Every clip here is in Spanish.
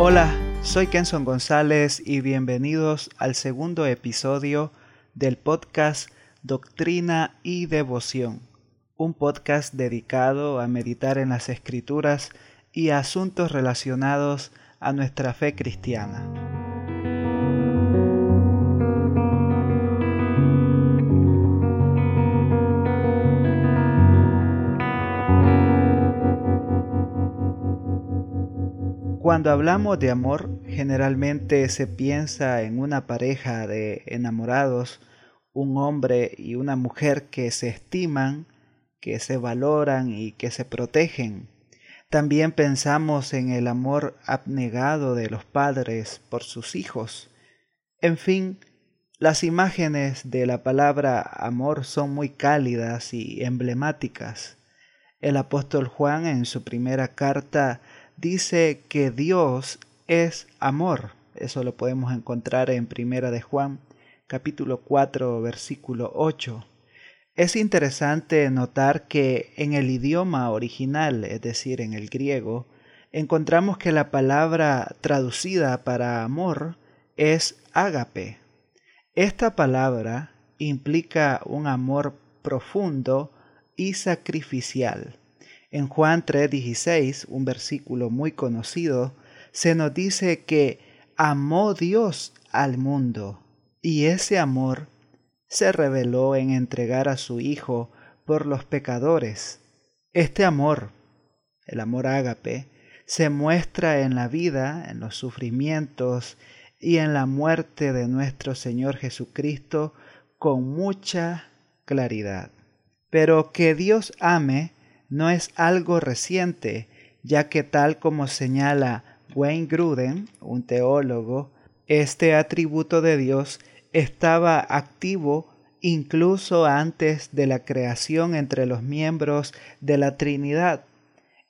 Hola, soy Kenson González y bienvenidos al segundo episodio del podcast Doctrina y Devoción, un podcast dedicado a meditar en las escrituras y asuntos relacionados a nuestra fe cristiana. Cuando hablamos de amor, generalmente se piensa en una pareja de enamorados, un hombre y una mujer que se estiman, que se valoran y que se protegen. También pensamos en el amor abnegado de los padres por sus hijos. En fin, las imágenes de la palabra amor son muy cálidas y emblemáticas. El apóstol Juan en su primera carta dice que Dios es amor. Eso lo podemos encontrar en Primera de Juan, capítulo 4, versículo 8. Es interesante notar que en el idioma original, es decir, en el griego, encontramos que la palabra traducida para amor es ágape. Esta palabra implica un amor profundo y sacrificial. En Juan 3:16, un versículo muy conocido, se nos dice que amó Dios al mundo y ese amor se reveló en entregar a su Hijo por los pecadores. Este amor, el amor ágape, se muestra en la vida, en los sufrimientos y en la muerte de nuestro Señor Jesucristo con mucha claridad. Pero que Dios ame no es algo reciente, ya que tal como señala Wayne Gruden, un teólogo, este atributo de Dios estaba activo incluso antes de la creación entre los miembros de la Trinidad.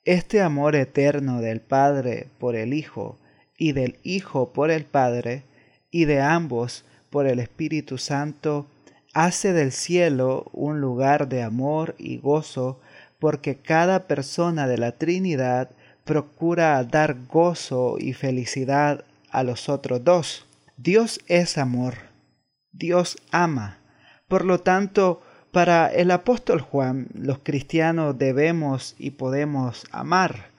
Este amor eterno del Padre por el Hijo y del Hijo por el Padre y de ambos por el Espíritu Santo hace del cielo un lugar de amor y gozo porque cada persona de la Trinidad procura dar gozo y felicidad a los otros dos. Dios es amor, Dios ama. Por lo tanto, para el apóstol Juan, los cristianos debemos y podemos amar.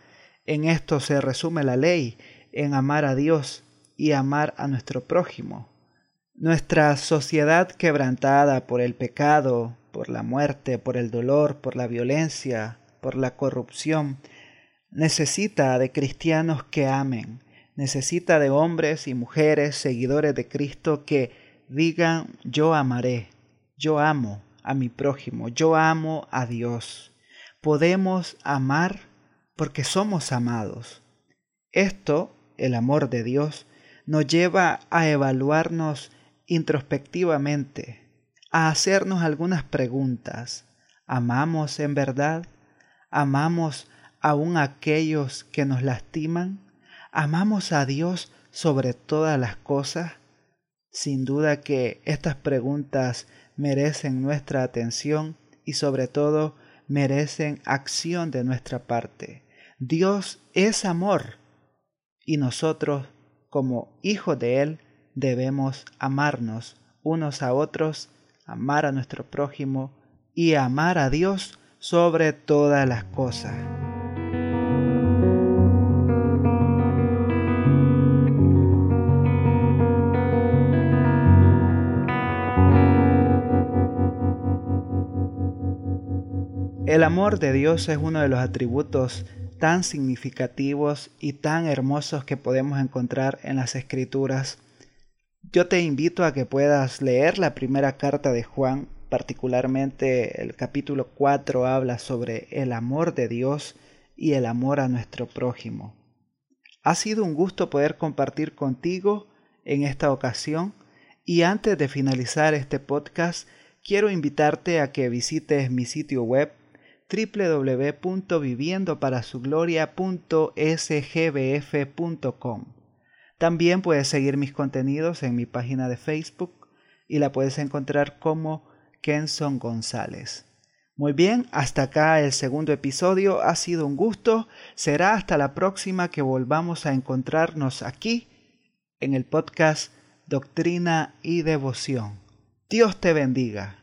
En esto se resume la ley, en amar a Dios y amar a nuestro prójimo. Nuestra sociedad quebrantada por el pecado, por la muerte, por el dolor, por la violencia, por la corrupción, necesita de cristianos que amen, necesita de hombres y mujeres seguidores de Cristo que digan yo amaré, yo amo a mi prójimo, yo amo a Dios. Podemos amar porque somos amados. Esto, el amor de Dios, nos lleva a evaluarnos introspectivamente, a hacernos algunas preguntas. ¿Amamos en verdad? ¿Amamos aún a aquellos que nos lastiman? ¿Amamos a Dios sobre todas las cosas? Sin duda que estas preguntas merecen nuestra atención y sobre todo merecen acción de nuestra parte. Dios es amor y nosotros como hijos de Él debemos amarnos unos a otros amar a nuestro prójimo y amar a Dios sobre todas las cosas. El amor de Dios es uno de los atributos tan significativos y tan hermosos que podemos encontrar en las escrituras yo te invito a que puedas leer la primera carta de Juan, particularmente el capítulo 4 habla sobre el amor de Dios y el amor a nuestro prójimo. Ha sido un gusto poder compartir contigo en esta ocasión y antes de finalizar este podcast quiero invitarte a que visites mi sitio web www.viviendoparasugloria.sgbf.com también puedes seguir mis contenidos en mi página de Facebook y la puedes encontrar como Kenson González. Muy bien, hasta acá el segundo episodio. Ha sido un gusto. Será hasta la próxima que volvamos a encontrarnos aquí en el podcast Doctrina y Devoción. Dios te bendiga.